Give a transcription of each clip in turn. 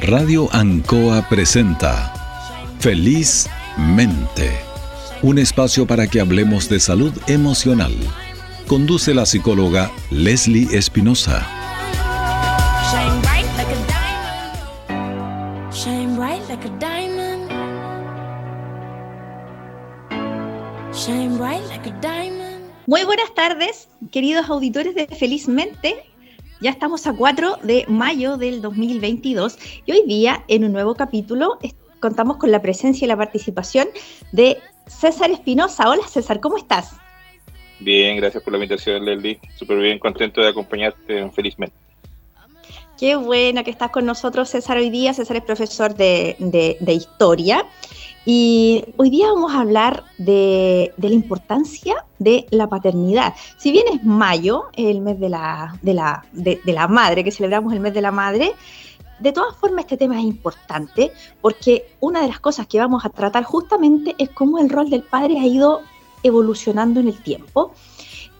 Radio Ancoa presenta Felizmente, un espacio para que hablemos de salud emocional. Conduce la psicóloga Leslie Espinosa. Muy buenas tardes, queridos auditores de Felizmente. Ya estamos a 4 de mayo del 2022 y hoy día en un nuevo capítulo contamos con la presencia y la participación de César Espinosa. Hola César, ¿cómo estás? Bien, gracias por la invitación, Leslie. Súper bien, contento de acompañarte felizmente. Qué buena que estás con nosotros, César, hoy día. César es profesor de, de historia y hoy día vamos a hablar de, la importancia de la paternidad. Si bien es mayo, el mes de la, de, la, madre, que celebramos el mes de la madre, de todas formas este tema es importante porque una de las cosas que vamos a tratar justamente es cómo el rol del padre ha ido evolucionando en el tiempo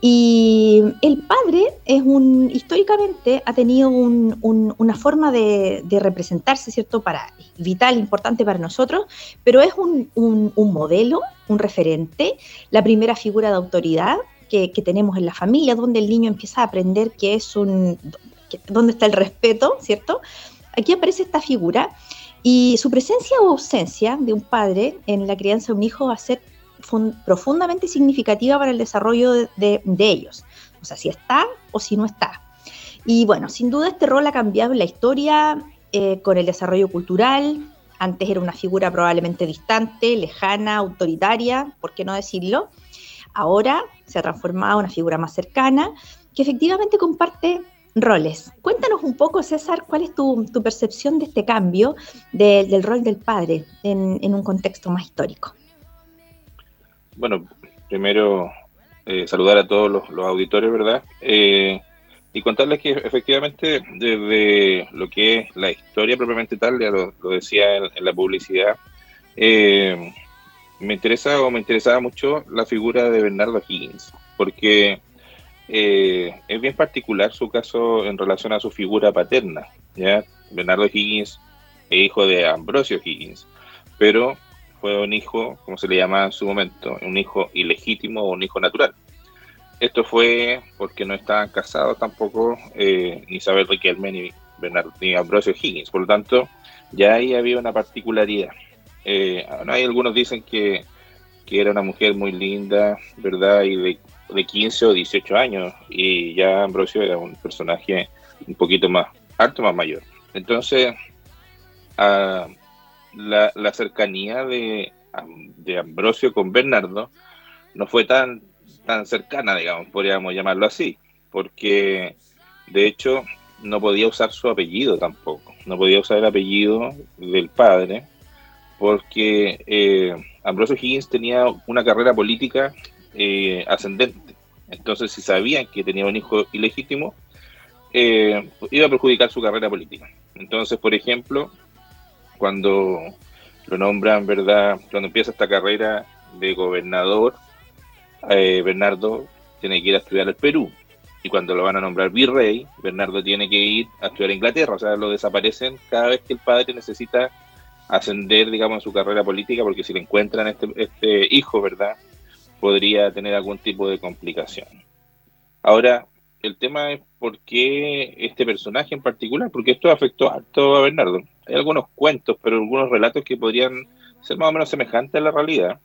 y el padre es un, históricamente ha tenido una forma de, representarse, ¿cierto? Para, vital, importante para nosotros, pero es un, modelo, un referente, la primera figura de autoridad que, tenemos en la familia, donde el niño empieza a aprender que es un, dónde está el respeto, ¿cierto? Aquí aparece esta figura y su presencia o ausencia de un padre en la crianza de un hijo va a ser profundamente significativa para el desarrollo de, ellos. O sea, si está o si no está. Y bueno, sin duda este rol ha cambiado en la historia eh, con el desarrollo cultural. Antes era una figura probablemente distante, lejana, autoritaria, ¿por qué no decirlo? Ahora se ha transformado en una figura más cercana que efectivamente comparte roles. Cuéntanos un poco, César, cuál es tu, percepción de este cambio del rol del padre en un contexto más histórico bueno, primero eh, saludar a todos los, auditores, ¿verdad? Eh, y contarles que efectivamente desde lo que es la historia propiamente tal, ya lo, decía en, la publicidad, eh, me interesa o me interesaba mucho la figura de Bernardo Higgins, porque es bien particular su caso en relación a su figura paterna. ¿ya? Bernardo Higgins es hijo de Ambrosio Higgins, pero fue un hijo, como se le llamaba en su momento, un hijo ilegítimo o un hijo natural. Esto fue porque no estaban casados tampoco eh, ni Isabel Riquelme ni, ni Ambrosio Higgins. Por lo tanto, ya ahí había una particularidad. Eh, hay algunos dicen que, que, era una mujer muy linda, ¿verdad? Y de, de 15 o 18 años. Y ya Ambrosio era un personaje un poquito más alto, más mayor. Entonces, a, la, cercanía de, de, Ambrosio con Bernardo no fue tan, tan cercana, digamos, podríamos llamarlo así, porque de hecho no podía usar su apellido tampoco, no podía usar el apellido del padre, porque eh, Ambrosio Higgins tenía una carrera política eh, ascendente. Entonces, si sabían que tenía un hijo ilegítimo, eh, iba a perjudicar su carrera política. Entonces, por ejemplo, cuando lo nombran, ¿verdad? Cuando empieza esta carrera de gobernador, eh, Bernardo tiene que ir a estudiar al Perú. Y cuando lo van a nombrar virrey, Bernardo tiene que ir a estudiar a Inglaterra. O sea, lo desaparecen cada vez que el padre necesita ascender, digamos, en su carrera política, porque si le encuentran este, este hijo, ¿verdad? Podría tener algún tipo de complicación. Ahora, el tema es por qué este personaje en particular, porque esto afectó harto a Bernardo. Hay algunos cuentos, pero algunos relatos que podrían ser más o menos semejantes a la realidad,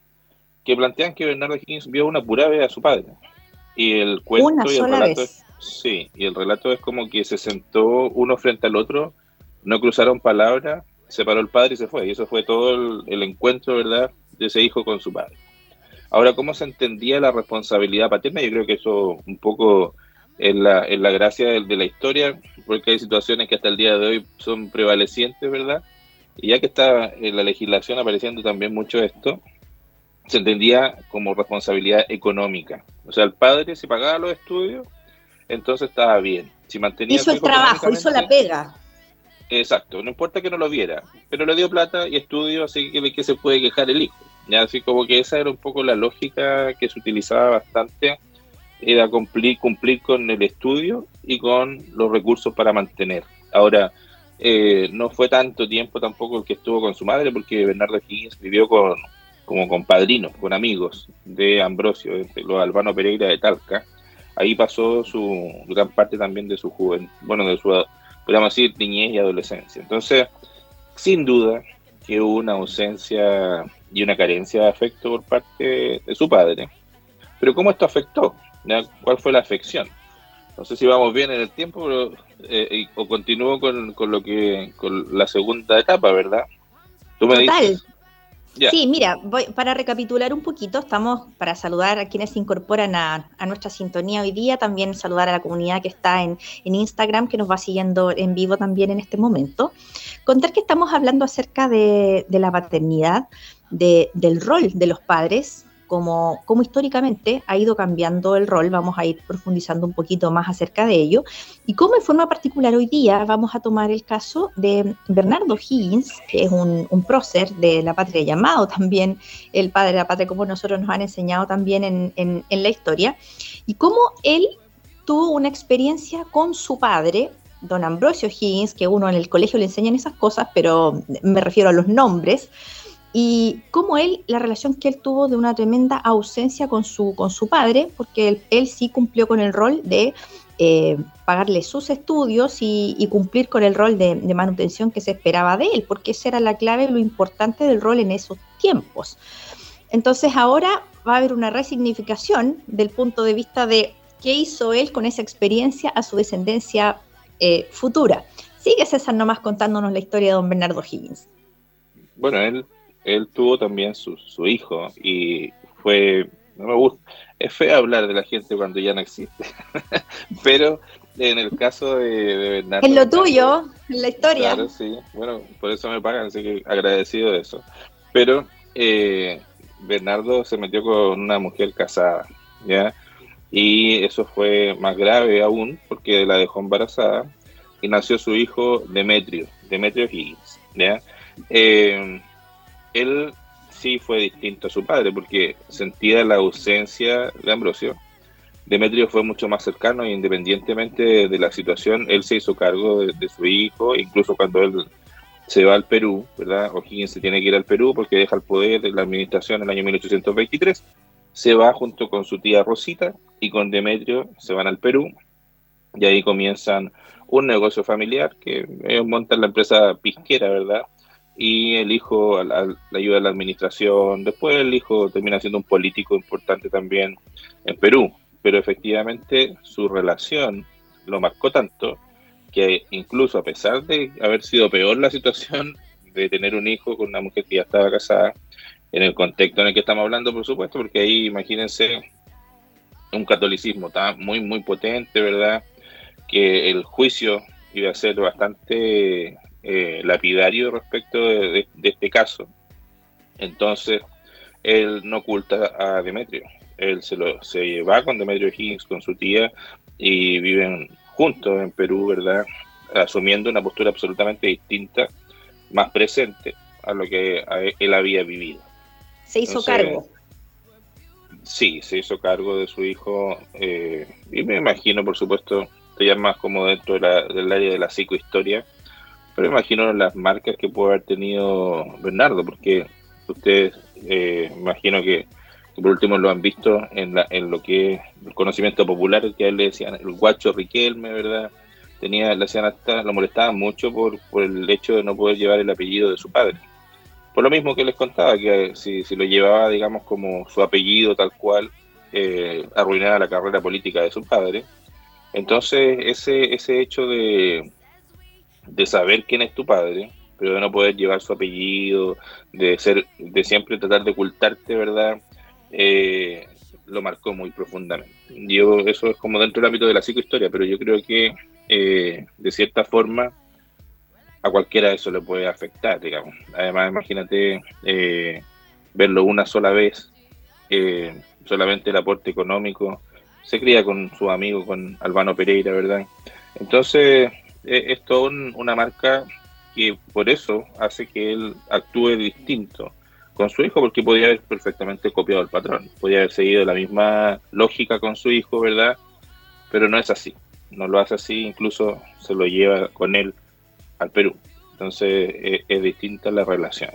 que plantean que Bernardo Higgins vio una pura vez a su padre. Y el cuento y el relato Es, sí, y el relato es como que se sentó uno frente al otro, no cruzaron palabras, se paró el padre y se fue. Y eso fue todo el, el encuentro, ¿verdad?, de ese hijo con su padre. Ahora, ¿cómo se entendía la responsabilidad paterna? Yo creo que eso un poco en la, en la gracia de, la historia, porque hay situaciones que hasta el día de hoy son prevalecientes, ¿verdad? Y ya que está en la legislación apareciendo también mucho esto, se entendía como responsabilidad económica. O sea, el padre si pagaba los estudios, entonces estaba bien. Si mantenía hizo el trabajo, hizo la pega. Exacto, no importa que no lo viera, pero le dio plata y estudio, así que que se puede quejar el hijo. Ya así como que esa era un poco la lógica que se utilizaba bastante era cumplir, cumplir con el estudio y con los recursos para mantener. Ahora, eh, no fue tanto tiempo tampoco el que estuvo con su madre, porque Bernardo Higgins vivió con, como con padrinos, con amigos de Ambrosio, los Albano Pereira de Talca. Ahí pasó su gran parte también de su juventud, bueno, de su, podríamos decir, niñez y adolescencia. Entonces, sin duda que hubo una ausencia y una carencia de afecto por parte de su padre. Pero ¿cómo esto afectó? ¿Cuál fue la afección? No sé si vamos bien en el tiempo pero, eh, o continúo con, lo que con la segunda etapa, ¿verdad? Tú me Dices? Sí, mira, voy, para recapitular un poquito, estamos para saludar a quienes se incorporan a, nuestra sintonía hoy día, también saludar a la comunidad que está en, Instagram, que nos va siguiendo en vivo también en este momento. Contar que estamos hablando acerca de, de la paternidad, de, del rol de los padres como, históricamente ha ido cambiando el rol, vamos a ir profundizando un poquito más acerca de ello, y cómo en forma particular hoy día vamos a tomar el caso de Bernardo Higgins, que es un, prócer de la patria llamado también el padre de la patria, como nosotros nos han enseñado también en, en la historia, y cómo él tuvo una experiencia con su padre, don Ambrosio Higgins, que uno en el colegio le enseñan esas cosas, pero me refiero a los nombres, y cómo él, la relación que él tuvo de una tremenda ausencia con su, con su padre, porque él, sí cumplió con el rol de eh, pagarle sus estudios y, cumplir con el rol de, manutención que se esperaba de él, porque esa era la clave, lo importante del rol en esos tiempos. Entonces ahora va a haber una resignificación del punto de vista de qué hizo él con esa experiencia a su descendencia eh, futura. Sigue César nomás contándonos la historia de don Bernardo Higgins. Bueno, él él tuvo también su, hijo y fue, no me gusta, es feo hablar de la gente cuando ya no existe, pero en el caso de, Bernardo... En lo tuyo, en la historia. Claro, sí, bueno, por eso me pagan, así que agradecido de eso. Pero eh, Bernardo se metió con una mujer casada, ¿ya? Y eso fue más grave aún porque la dejó embarazada y nació su hijo Demetrio, Demetrio Higgins, ¿ya? Eh, él sí fue distinto a su padre porque sentía la ausencia de Ambrosio. Demetrio fue mucho más cercano e independientemente de la situación, él se hizo cargo de, su hijo, incluso cuando él se va al Perú, ¿verdad? O'Higgins se tiene que ir al Perú porque deja el poder de la administración en el año 1823, se va junto con su tía Rosita y con Demetrio se van al Perú y ahí comienzan un negocio familiar que ellos montan la empresa pisquera, ¿verdad? Y el hijo la, ayuda de la administración. Después el hijo termina siendo un político importante también en Perú, pero efectivamente su relación lo marcó tanto que incluso a pesar de haber sido peor la situación de tener un hijo con una mujer que ya estaba casada, en el contexto en el que estamos hablando, por supuesto, porque ahí imagínense un catolicismo tan muy, muy potente, ¿verdad? Que el juicio iba a ser bastante eh, lapidario respecto de, este caso. Entonces, él no oculta a Demetrio. Él se, lo, se va con Demetrio Higgins, con su tía, y viven juntos en Perú, ¿verdad? Asumiendo una postura absolutamente distinta, más presente a lo que él había vivido. Se hizo cargo. Sí, se hizo cargo de su hijo, eh, y me imagino, por supuesto, ya más como dentro del área de la psicohistoria, pero imagino las marcas que puede haber tenido Bernardo, porque ustedes, eh, imagino que, por último lo han visto en, la, en lo que es el conocimiento popular, que a él le decían el guacho Riquelme, ¿verdad? Tenía, le hacían hasta, lo molestaban mucho por, por el hecho de no poder llevar el apellido de su padre. Por lo mismo que les contaba, que si, si lo llevaba, digamos, como su apellido tal cual, eh, arruinaba la carrera política de su padre. Entonces, ese, ese hecho de, de saber quién es tu padre, pero de no poder llevar su apellido, de ser, de siempre tratar de ocultarte, ¿verdad? Eh, lo marcó muy profundamente. Yo, eso es como dentro del ámbito de la psicohistoria, pero yo creo que eh, de cierta forma a cualquiera eso le puede afectar, digamos. Además, imagínate eh, verlo una sola vez, solamente el aporte económico, se cría con su amigo, con Albano Pereira, ¿verdad? Entonces, es toda una marca que por eso hace que él actúe distinto con su hijo porque podía haber perfectamente copiado el patrón, podía haber seguido la misma lógica con su hijo, ¿verdad? Pero no es así, no lo hace así, incluso se lo lleva con él al Perú. Entonces e, es, distinta la relación.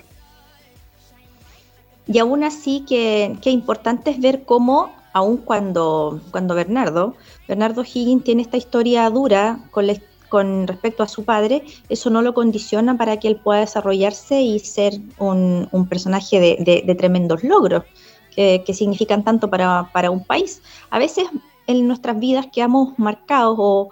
Y aún así que, que importante es ver cómo, aun cuando, cuando Bernardo, Bernardo Higgins tiene esta historia dura con, con respecto a su padre, eso no lo condiciona para que él pueda desarrollarse y ser un, personaje de, tremendos logros, que, significan tanto para, para, un país. A veces en nuestras vidas quedamos marcados o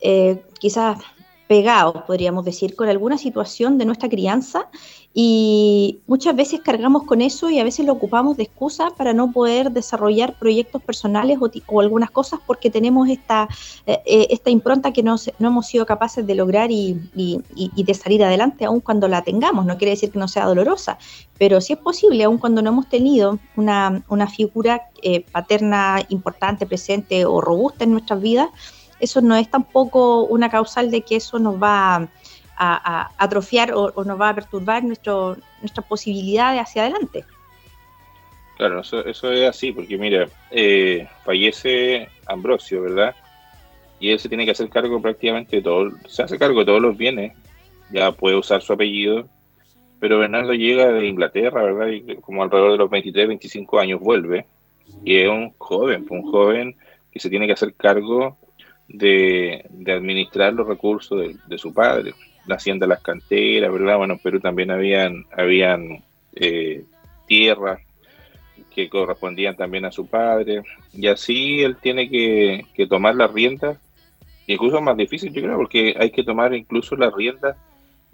eh, quizás pegados, podríamos decir, con alguna situación de nuestra crianza y muchas veces cargamos con eso y a veces lo ocupamos de excusa para no poder desarrollar proyectos personales o, algunas cosas porque tenemos esta, eh, eh, esta impronta que no, no, hemos sido capaces de lograr y, de salir adelante aun cuando la tengamos. No quiere decir que no sea dolorosa, pero sí es posible, aun cuando no hemos tenido una, figura eh, paterna importante, presente o robusta en nuestras vidas, eso no es tampoco una causal de que eso nos va a, atrofiar o, nos va a perturbar nuestro, nuestras posibilidades hacia adelante. Claro, eso, es así, porque mira, eh, fallece Ambrosio, ¿verdad? Y él se tiene que hacer cargo prácticamente de todo, se hace cargo de todos los bienes, ya puede usar su apellido, pero Bernardo llega de Inglaterra, ¿verdad? Y como alrededor de los 23, 25 años vuelve, y es un joven, un joven que se tiene que hacer cargo de, administrar los recursos de, su padre, la hacienda las canteras, ¿verdad? Bueno, en Perú también habían, habían eh, tierras que correspondían también a su padre, y así él tiene que, tomar las riendas, incluso más difícil yo creo, porque hay que tomar incluso las riendas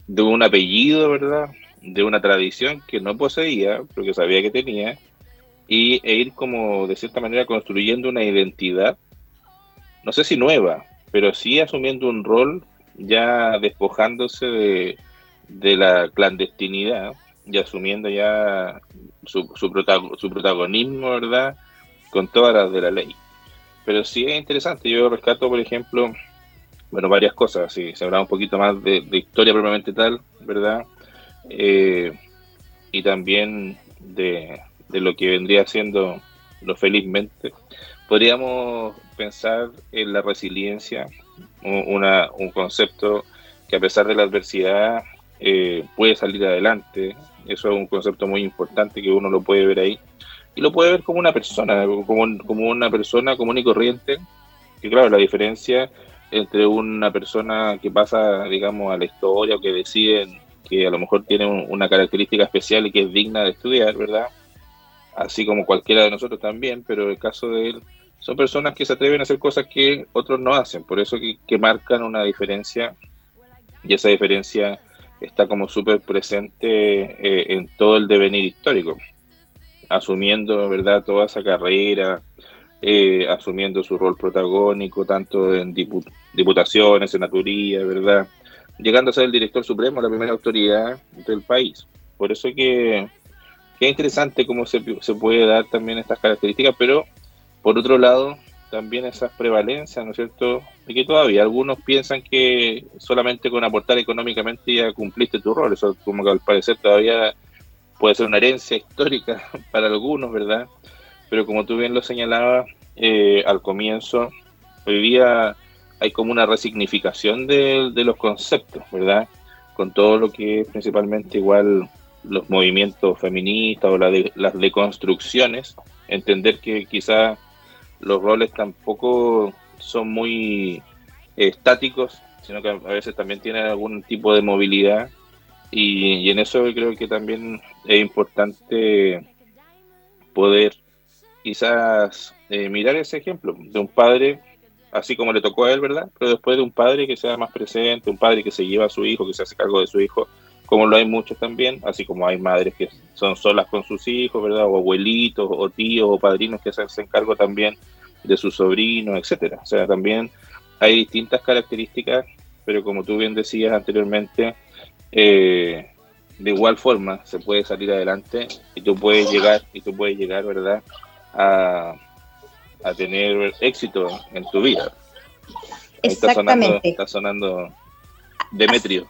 de un apellido, ¿verdad? De una tradición que no poseía, pero que sabía que tenía, y, e ir como de cierta manera construyendo una identidad no sé si nueva, pero sí asumiendo un rol ya despojándose de, la clandestinidad y asumiendo ya su, su, protagonismo, ¿verdad? Con todas las de la ley. Pero sí es interesante, yo rescato, por ejemplo, bueno, varias cosas, si se habla un poquito más de, historia propiamente tal, ¿verdad? Eh, y también de, de, lo que vendría siendo lo felizmente podríamos pensar en la resiliencia, una, un concepto que a pesar de la adversidad eh, puede salir adelante. Eso es un concepto muy importante que uno lo puede ver ahí. Y lo puede ver como una persona, como, como una persona común y corriente. Que claro, la diferencia entre una persona que pasa, digamos, a la historia o que deciden que a lo mejor tiene una característica especial y que es digna de estudiar, ¿verdad? Así como cualquiera de nosotros también, pero el caso de él son personas que se atreven a hacer cosas que otros no hacen, por eso que, marcan una diferencia y esa diferencia está como súper presente eh, en todo el devenir histórico, asumiendo, ¿verdad?, toda esa carrera, eh, asumiendo su rol protagónico, tanto en diputaciones, senaturía, ¿verdad?, llegando a ser el director supremo, la primera autoridad del país. Por eso que, que es interesante cómo se, se puede dar también estas características, pero por otro lado, también esas prevalencias, ¿no es cierto? Y que todavía algunos piensan que solamente con aportar económicamente ya cumpliste tu rol. Eso como que al parecer todavía puede ser una herencia histórica para algunos, ¿verdad? Pero como tú bien lo señalabas eh, al comienzo, hoy día hay como una resignificación de, los conceptos, ¿verdad? Con todo lo que es principalmente igual los movimientos feministas o las deconstrucciones, entender que quizá los roles tampoco son muy estáticos, sino que a veces también tienen algún tipo de movilidad y, en eso creo que también es importante poder quizás eh, mirar ese ejemplo de un padre, así como le tocó a él, ¿verdad? Pero después de un padre que sea más presente, un padre que se lleva a su hijo, que se hace cargo de su hijo, como lo hay muchos también, así como hay madres que son solas con sus hijos, ¿verdad? O abuelitos, o tíos, o padrinos que se hacen cargo también de sus sobrinos, etcétera. O sea, también hay distintas características, pero como tú bien decías anteriormente, eh, de igual forma se puede salir adelante y tú puedes llegar, y tú puedes llegar, ¿verdad? A, tener éxito en tu vida. Exactamente. Está sonando, está sonando Demetrio.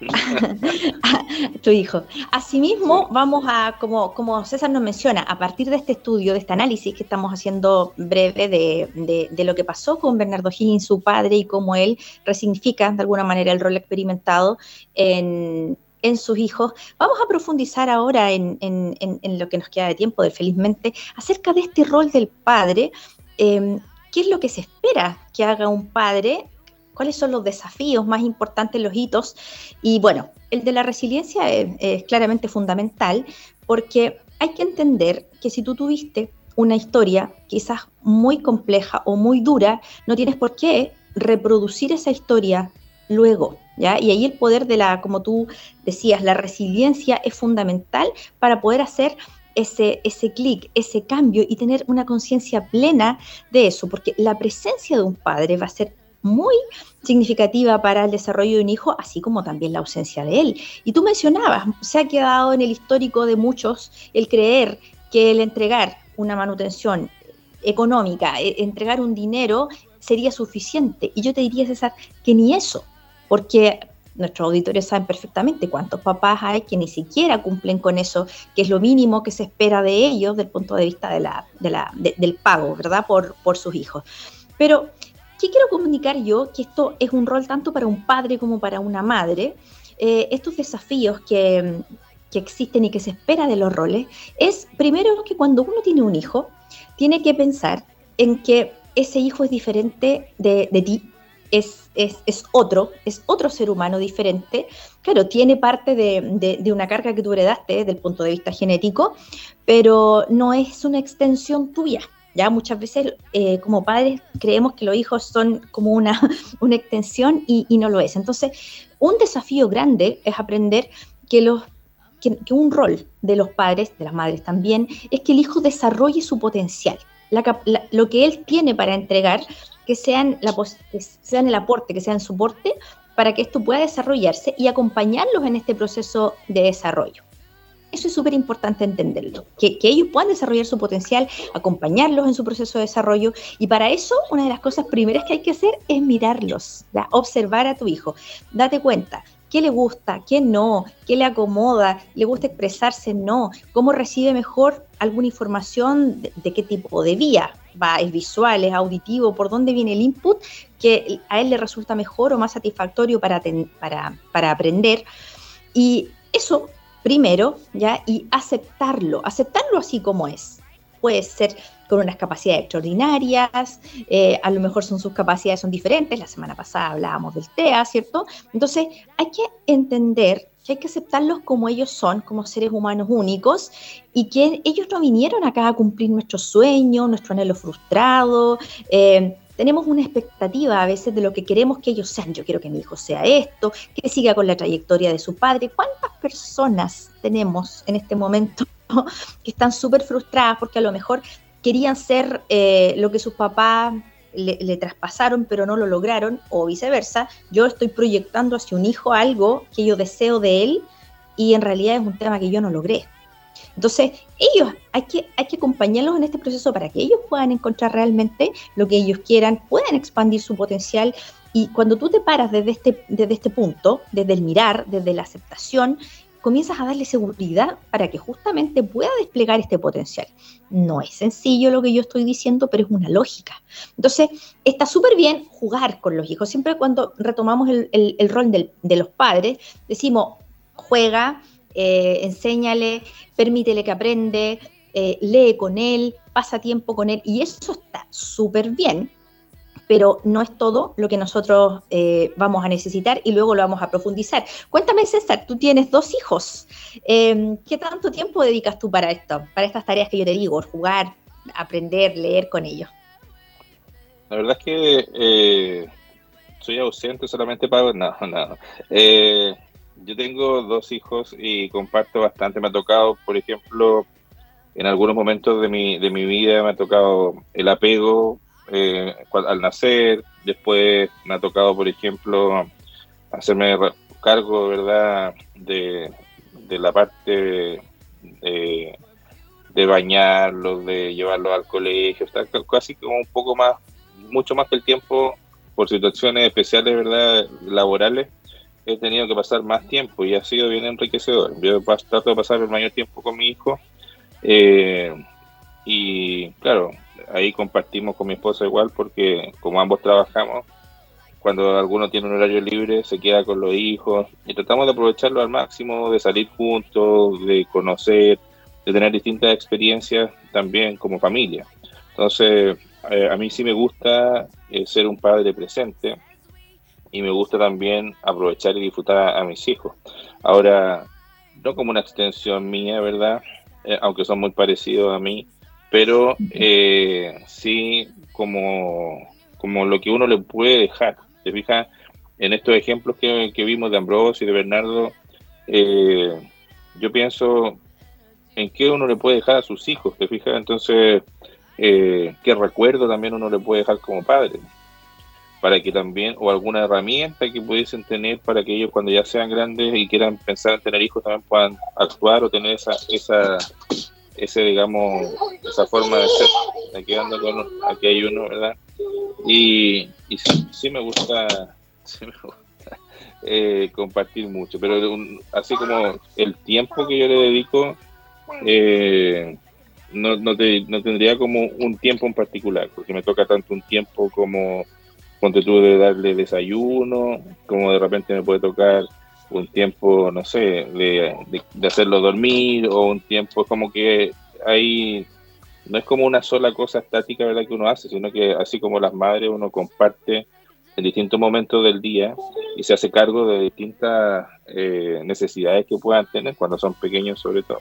tu hijo. Asimismo, vamos a, como, como César nos menciona, a partir de este estudio, de este análisis que estamos haciendo breve de, de, lo que pasó con Bernardo Higgins, su padre, y cómo él resignifica de alguna manera el rol experimentado en, en sus hijos. Vamos a profundizar ahora en, en, lo que nos queda de tiempo, de felizmente, acerca de este rol del padre. Em, ¿Qué es lo que se espera que haga un padre cuáles son los desafíos más importantes, los hitos. Y bueno, el de la resiliencia es, claramente fundamental porque hay que entender que si tú tuviste una historia quizás muy compleja o muy dura, no tienes por qué reproducir esa historia luego, ¿ya? Y ahí el poder de la, como tú decías, la resiliencia es fundamental para poder hacer ese, ese clic, ese cambio y tener una conciencia plena de eso, porque la presencia de un padre va a ser muy significativa para el desarrollo de un hijo, así como también la ausencia de él. Y tú mencionabas, se ha quedado en el histórico de muchos el creer que el entregar una manutención económica, e, entregar un dinero sería suficiente. Y yo te diría, César, que ni eso, porque nuestros auditores saben perfectamente cuántos papás hay que ni siquiera cumplen con eso, que es lo mínimo que se espera de ellos desde el punto de vista de la, del pago, ¿verdad? Por, por sus hijos. Pero ¿Qué quiero comunicar yo? Que esto es un rol tanto para un padre como para una madre. Eh, estos desafíos que, existen y que se espera de los roles es primero que cuando uno tiene un hijo, tiene que pensar en que ese hijo es diferente de, ti, es, es, otro, es otro ser humano diferente. Claro, tiene parte de, de, una carga que tú heredaste desde el punto de vista genético, pero no es una extensión tuya. Ya muchas veces eh, como padres creemos que los hijos son como una, una extensión y, no lo es. Entonces, un desafío grande es aprender que, los, que, un rol de los padres, de las madres también, es que el hijo desarrolle su potencial. lo que él tiene para entregar, que sean, la, que sean el aporte, que sean soporte para que esto pueda desarrollarse y acompañarlos en este proceso de desarrollo. Eso es súper importante entenderlo, que, ellos puedan desarrollar su potencial, acompañarlos en su proceso de desarrollo y para eso una de las cosas primeras que hay que hacer es mirarlos, observar a tu hijo, date cuenta, qué le gusta, qué no, qué le acomoda, le gusta expresarse, no, cómo recibe mejor alguna información, de, qué tipo de vía, va, es visual, es auditivo, por dónde viene el input que a él le resulta mejor o más satisfactorio para, para, para aprender. Y eso primero, ¿ya? Y aceptarlo, aceptarlo así como es. Puede ser con unas capacidades extraordinarias, eh, a lo mejor son sus capacidades son diferentes, la semana pasada hablábamos del TEA, ¿cierto? Entonces hay que entender que hay que aceptarlos como ellos son, como seres humanos únicos, y que ellos no vinieron acá a cumplir nuestro sueño, nuestro anhelo frustrado, eh, tenemos una expectativa a veces de lo que queremos que ellos sean. Yo quiero que mi hijo sea esto, que siga con la trayectoria de su padre. ¿Cuántas personas tenemos en este momento que están súper frustradas porque a lo mejor querían ser eh, lo que sus papás le, traspasaron pero no lo lograron o viceversa? Yo estoy proyectando hacia un hijo algo que yo deseo de él y en realidad es un tema que yo no logré. Entonces, ellos, hay que, hay que acompañarlos en este proceso para que ellos puedan encontrar realmente lo que ellos quieran, puedan expandir su potencial. Y cuando tú te paras desde este, desde este punto, desde el mirar, desde la aceptación, comienzas a darle seguridad para que justamente pueda desplegar este potencial. No es sencillo lo que yo estoy diciendo, pero es una lógica. Entonces, está súper bien jugar con los hijos. Siempre cuando retomamos el, rol de los padres, decimos, juega, eh, enséñale, permítele que aprende, eh, lee con él, pasa tiempo con él, y eso está súper bien, pero no es todo lo que nosotros eh, vamos a necesitar y luego lo vamos a profundizar. Cuéntame, César, tú tienes dos hijos. Em, ¿Qué tanto tiempo dedicas tú para esto, para estas tareas que yo te digo, jugar, aprender, leer con ellos? La verdad es que soy ausente solamente para... No, no. Yo tengo dos hijos y comparto bastante. Me ha tocado, por ejemplo, en algunos momentos de mi, de mi vida me ha tocado el apego eh, al nacer. Después me ha tocado, por ejemplo, hacerme cargo, ¿verdad?, de, la parte de, de bañarlos, de llevarlos al colegio. Está casi como un poco más, mucho más que el tiempo por situaciones especiales, ¿verdad?, laborales he tenido que pasar más tiempo y ha sido bien enriquecedor. Yo trato de pasar el mayor tiempo con mi hijo eh, y claro, ahí compartimos con mi esposa igual porque como ambos trabajamos, cuando alguno tiene un horario libre se queda con los hijos y tratamos de aprovecharlo al máximo, de salir juntos, de conocer, de tener distintas experiencias también como familia. Entonces, eh, a mí sí me gusta eh, ser un padre presente y me gusta también aprovechar y disfrutar a, mis hijos. Ahora, no como una extensión mía, ¿verdad? Eh, aunque son muy parecidos a mí, pero sí como, como lo que uno le puede dejar. ¿Te fijas? En estos ejemplos que, que vimos de Ambrosio y de Bernardo, yo pienso en qué uno le puede dejar a sus hijos, ¿te fijas? Entonces, eh, qué recuerdo también uno le puede dejar como padre, para que también, o alguna herramienta que pudiesen tener para que ellos cuando ya sean grandes y quieran pensar en tener hijos también puedan actuar o tener esa, esa ese digamos, esa forma de ser. Aquí ando con, aquí hay uno, ¿verdad? Y, sí, me gusta, eh, compartir mucho, pero así como el tiempo que yo le dedico, eh, no, no, no, tendría como un tiempo en particular, porque me toca tanto un tiempo como cuando tuve de darle desayuno, como de repente me puede tocar un tiempo, no sé, de, hacerlo dormir, o un tiempo como que hay, no es como una sola cosa estática, ¿verdad?, que uno hace, sino que así como las madres uno comparte en distintos momentos del día y se hace cargo de distintas eh, necesidades que puedan tener cuando son pequeños sobre todo.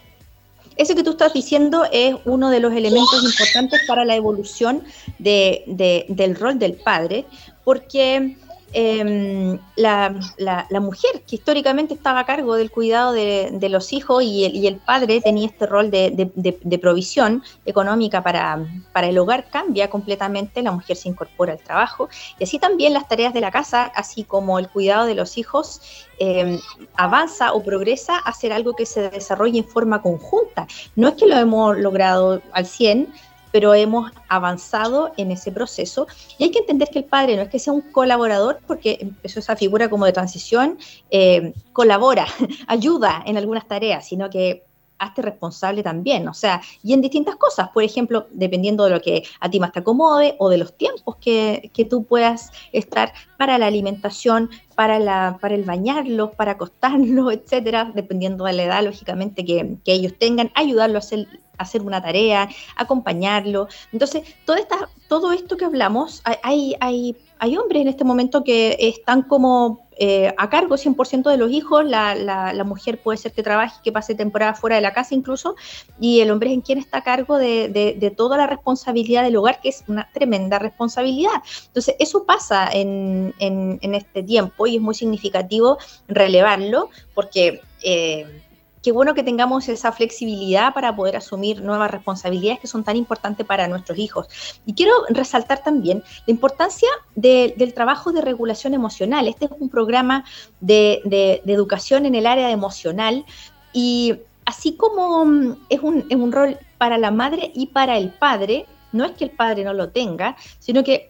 Eso que tú estás diciendo es uno de los elementos importantes para la evolución del rol del padre, porque Em, la, la, mujer que históricamente estaba a cargo del cuidado de, los hijos y el, padre tenía este rol de, de, provisión económica para, para, el hogar cambia completamente, la mujer se incorpora al trabajo y así también las tareas de la casa, así como el cuidado de los hijos, em, avanza o progresa a ser algo que se desarrolle en forma conjunta. No es que lo hemos logrado al 100, pero hemos avanzado en ese proceso. Y hay que entender que el padre no es que sea un colaborador, porque empezó esa figura como de transición, eh, colabora, ayuda en algunas tareas, sino que hazte responsable también, o sea, y en distintas cosas, por ejemplo, dependiendo de lo que a ti más te acomode o de los tiempos que, que tú puedas estar para la alimentación, para, la, para el bañarlos, para acostarlos, etcétera, dependiendo de la edad, lógicamente, que, que ellos tengan, ayudarlo a hacer hacer una tarea, acompañarlo. Entonces, todo, esta, todo esto que hablamos, hay, hay, hay hombres en este momento que están como eh, a cargo 100% de los hijos, la, la, mujer puede ser que trabaje, que pase temporada fuera de la casa incluso, y el hombre es en quien está a cargo de, de, toda la responsabilidad del hogar, que es una tremenda responsabilidad. Entonces, eso pasa en, en, en este tiempo y es muy significativo relevarlo porque... Eh, qué bueno que tengamos esa flexibilidad para poder asumir nuevas responsabilidades que son tan importantes para nuestros hijos. Y quiero resaltar también la importancia del trabajo de regulación emocional. Este es un programa de, educación en el área emocional y así como mm, es un, es un rol para la madre y para el padre, no es que el padre no lo tenga, sino que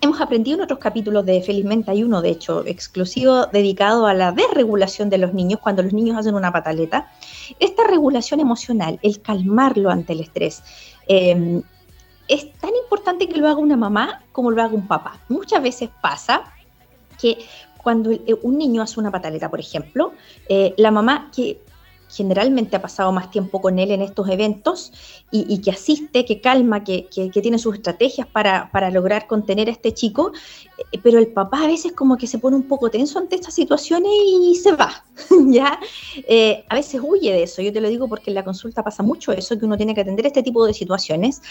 hemos aprendido en otros capítulos de Felizmente hay uno, de hecho, exclusivo dedicado a la desregulación de los niños cuando los niños hacen una pataleta. Esta regulación emocional, el calmarlo ante el estrés, em, es tan importante que lo haga una mamá como lo haga un papá. Muchas veces pasa que cuando un niño hace una pataleta, por ejemplo, eh, la mamá que generalmente ha pasado más tiempo con él en estos eventos y, que asiste, que calma, que, tiene sus estrategias para, lograr contener a este chico, eh, pero el papá a veces como que se pone un poco tenso ante estas situaciones y se va, ¿ya? Eh, a veces huye de eso, yo te lo digo porque en la consulta pasa mucho eso, que uno tiene que atender este tipo de situaciones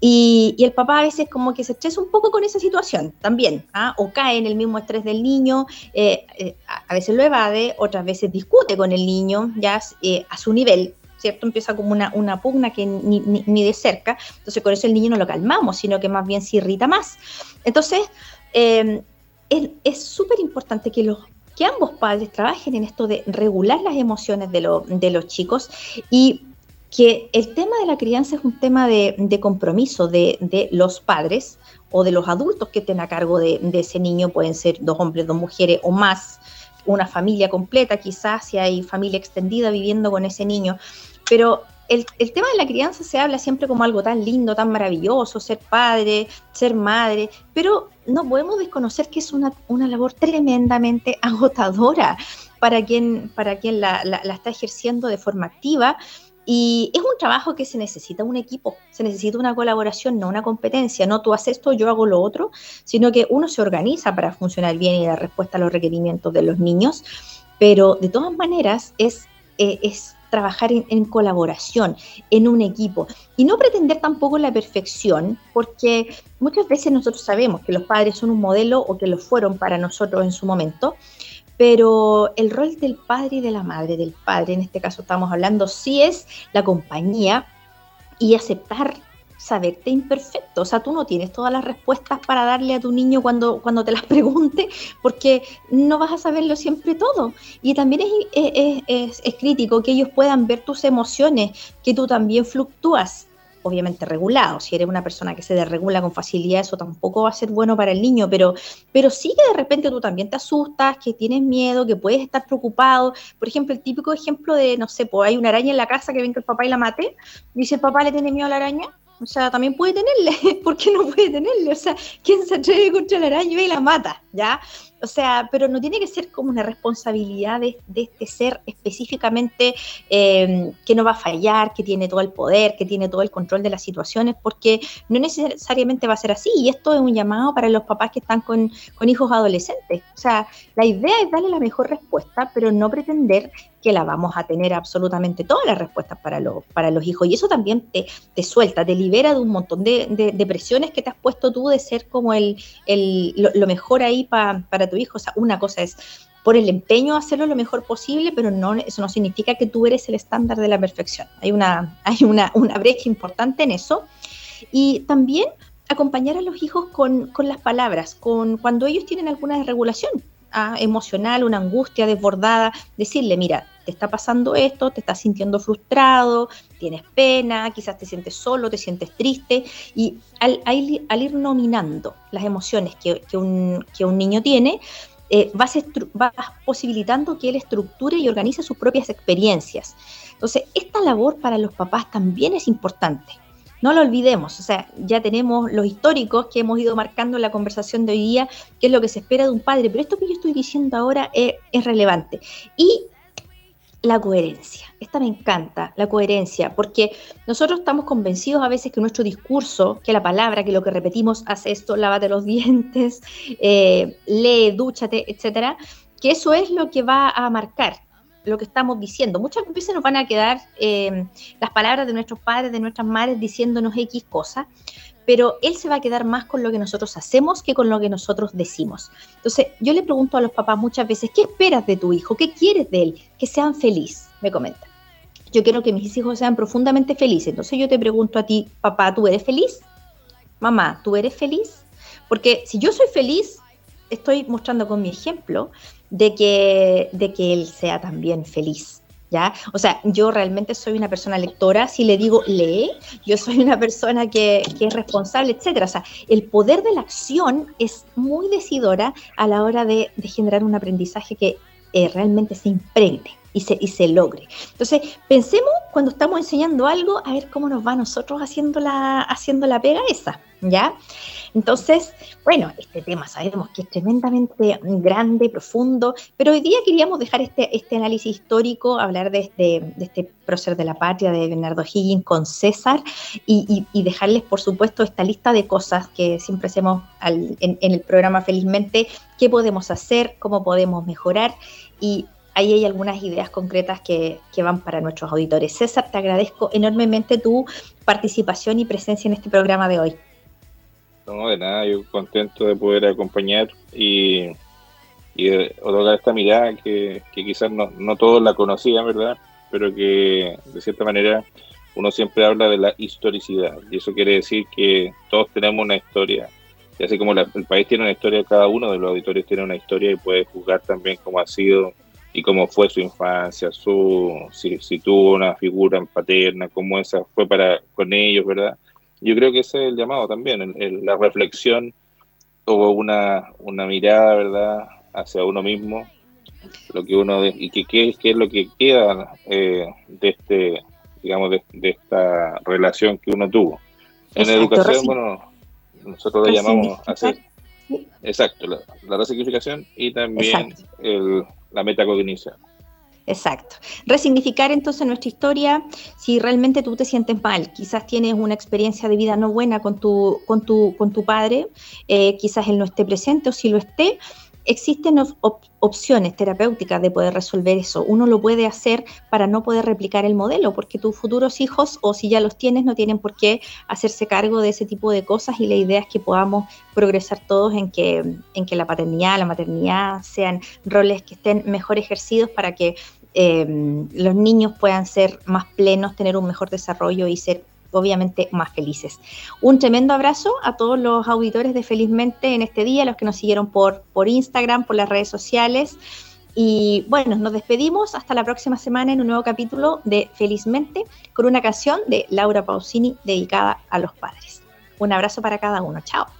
y, el papá a veces como que se estresa un poco con esa situación también, ¿ah? o cae en el mismo estrés del niño, eh, a veces lo evade, otras veces discute con el niño, ya a su nivel, ¿cierto? Empieza como una, una pugna que ni, de cerca, entonces con eso el niño no lo calmamos, sino que más bien se irrita más. Entonces, em, es súper importante que los que ambos padres trabajen en esto de regular las emociones de, de los chicos y que el tema de la crianza es un tema de, de compromiso de, de, los padres o de los adultos que estén a cargo de, ese niño, pueden ser dos hombres, dos mujeres o más, una familia completa, quizás si hay familia extendida viviendo con ese niño, pero el, tema de la crianza se habla siempre como algo tan lindo, tan maravilloso, ser padre, ser madre, pero no podemos desconocer que es una, labor tremendamente agotadora para quien, para quien la, la está ejerciendo de forma activa y es un trabajo que se necesita un equipo, se necesita una colaboración, no una competencia, no tú haces esto, yo hago lo otro, sino que uno se organiza para funcionar bien y dar respuesta a los requerimientos de los niños, pero de todas maneras es, eh, es trabajar en, colaboración, en un equipo, y no pretender tampoco la perfección, porque muchas veces nosotros sabemos que los padres son un modelo o que lo fueron para nosotros en su momento, pero el rol del padre y de la madre, del padre en este caso estamos hablando, sí es la compañía y aceptar saberte imperfecto. O sea, tú no tienes todas las respuestas para darle a tu niño cuando, cuando te las pregunte, porque no vas a saberlo siempre todo. Y también es, es, es crítico que ellos puedan ver tus emociones, que tú también fluctúas obviamente regulado. Si eres una persona que se desregula con facilidad, eso tampoco va a ser bueno para el niño, pero, pero sí que de repente tú también te asustas, que tienes miedo, que puedes estar preocupado. Por ejemplo, el típico ejemplo de, no sé, pues hay una araña en la casa que ven que el papá y la mate, y dice el papá le tiene miedo a la araña. O sea, también puede tenerle. ¿Por qué no puede tenerle? O sea, ¿quién se atreve contra la araña y la mata? ¿Ya? O sea, pero no tiene que ser como una responsabilidad de, este ser específicamente em, que no va a fallar, que tiene todo el poder, que tiene todo el control de las situaciones, porque no necesariamente va a ser así. Y esto es un llamado para los papás que están con, hijos adolescentes. O sea, la idea es darle la mejor respuesta, pero no pretender que la vamos a tener absolutamente todas las respuestas para, los hijos. Y eso también te, suelta, te libera de un montón de, presiones que te has puesto tú de ser como lo, mejor ahí para tu hijo. O sea, una cosa es por el empeño hacerlo lo mejor posible, pero no, eso no significa que tú eres el estándar de la perfección. Hay una, hay una, una brecha importante en eso. Y también acompañar a los hijos con, con las palabras, con cuando ellos tienen alguna desregulación ah, emocional, una angustia desbordada, decirle, mira, te está pasando esto, te estás sintiendo frustrado, tienes pena, quizás te sientes solo, te sientes triste, y al, ir nominando las emociones que, que, un, niño tiene, eh, vas, vas posibilitando que él estructure y organice sus propias experiencias. Entonces, esta labor para los papás también es importante. No lo olvidemos, o sea, ya tenemos los históricos que hemos ido marcando en la conversación de hoy día, qué es lo que se espera de un padre, pero esto que yo estoy diciendo ahora es, es relevante. Y la coherencia. Esta me encanta, la coherencia, porque nosotros estamos convencidos a veces que nuestro discurso, que la palabra, que lo que repetimos, hace esto, lávate los dientes, eh, lee, dúchate, etcétera, que eso es lo que va a marcar lo que estamos diciendo. Muchas veces nos van a quedar eh, las palabras de nuestros padres, de nuestras madres diciéndonos X cosas, pero él se va a quedar más con lo que nosotros hacemos que con lo que nosotros decimos. Entonces, yo le pregunto a los papás muchas veces, ¿qué esperas de tu hijo? ¿Qué quieres de él? Que sean felices, me comenta. Yo quiero que mis hijos sean profundamente felices. Entonces yo te pregunto a ti, papá, ¿tú eres feliz? Mamá, ¿tú eres feliz? Porque si yo soy feliz, estoy mostrando con mi ejemplo de que, de que él sea también feliz. ¿Ya? O sea, yo realmente soy una persona lectora, si le digo lee, yo soy una persona que, es responsable, etcétera. O sea, el poder de la acción es muy decidora a la hora de, generar un aprendizaje que eh, realmente se impregne y se, y se logre. Entonces, pensemos cuando estamos enseñando algo, a ver cómo nos va a nosotros haciendo la, haciendo la pega esa, ¿ya? Entonces, bueno, este tema sabemos que es tremendamente grande, profundo, pero hoy día queríamos dejar este, este análisis histórico, hablar de este, de este prócer de la patria de Bernardo Higgins con César y, dejarles, por supuesto, esta lista de cosas que siempre hacemos en, en el programa felizmente, qué podemos hacer, cómo podemos mejorar y ahí hay algunas ideas concretas que, van para nuestros auditores. César, te agradezco enormemente tu participación y presencia en este programa de hoy. No, de nada, yo contento de poder acompañar y, otorgar esta mirada que, quizás no, no todos la conocían, ¿verdad? Pero que de cierta manera uno siempre habla de la historicidad y eso quiere decir que todos tenemos una historia y así como el país tiene una historia, cada uno de los auditorios tiene una historia y puede juzgar también cómo ha sido y cómo fue su infancia, su si, si, tuvo una figura paterna, cómo esa fue para con ellos, ¿verdad? Yo creo que ese es el llamado también, la reflexión o una, una mirada, ¿verdad?, hacia uno mismo lo que uno y que qué, es lo que queda eh, de este digamos de, esta relación que uno tuvo. En la educación bueno nosotros lo llamamos así. Exacto la, la resignificación y también el, la metacognición Exacto. Resignificar entonces nuestra historia si realmente tú te sientes mal. Quizás tienes una experiencia de vida no buena con tu, con tu, con tu padre, eh, quizás él no esté presente o si lo esté, existen opciones terapéuticas de poder resolver eso. Uno lo puede hacer para no poder replicar el modelo, porque tus futuros hijos, o si ya los tienes, no tienen por qué hacerse cargo de ese tipo de cosas y la idea es que podamos progresar todos en que, en que la paternidad, la maternidad sean roles que estén mejor ejercidos para que eh, los niños puedan ser más plenos, tener un mejor desarrollo y ser obviamente más felices. Un tremendo abrazo a todos los auditores de Felizmente en este día, los que nos siguieron por, por Instagram, por las redes sociales. Y bueno, nos despedimos hasta la próxima semana en un nuevo capítulo de Felizmente con una canción de Laura Pausini dedicada a los padres. Un abrazo para cada uno. Chao.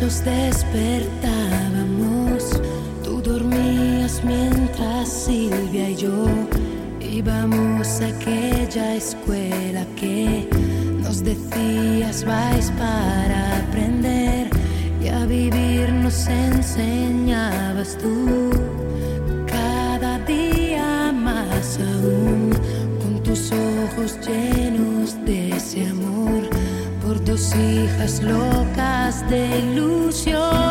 Besos despertábamos, tú dormías mientras Silvia y yo íbamos a aquella escuela que nos decías vais para aprender y a vivir nos enseñabas tú. Cada día más aún con tus ojos llenos hijas locas de ilusión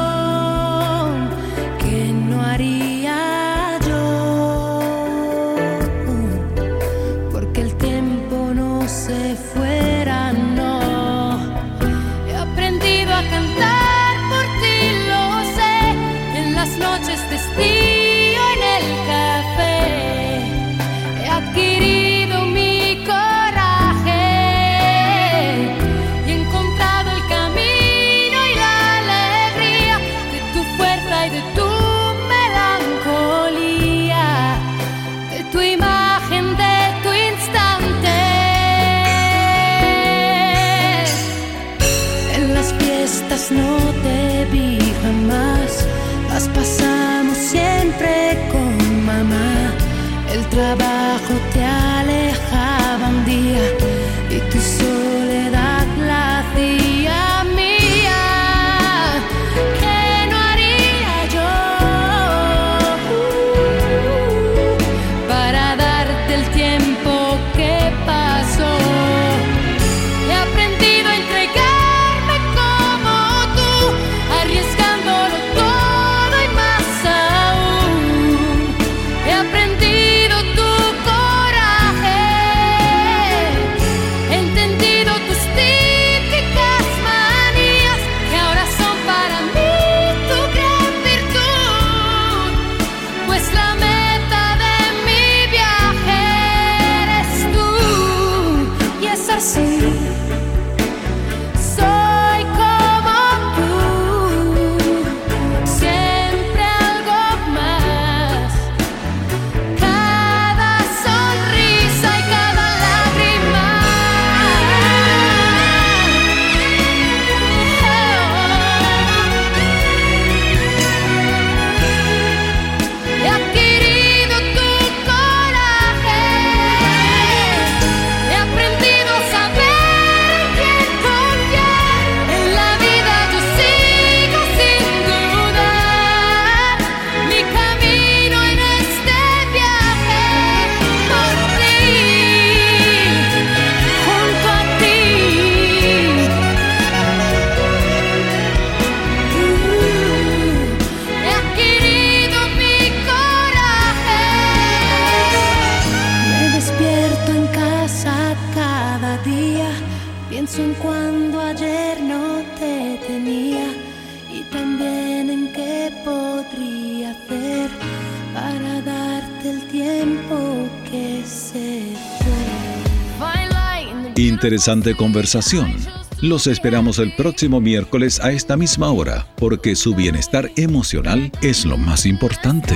interesante conversación Los esperamos el próximo miércoles a esta misma hora, porque su bienestar emocional es lo más importante.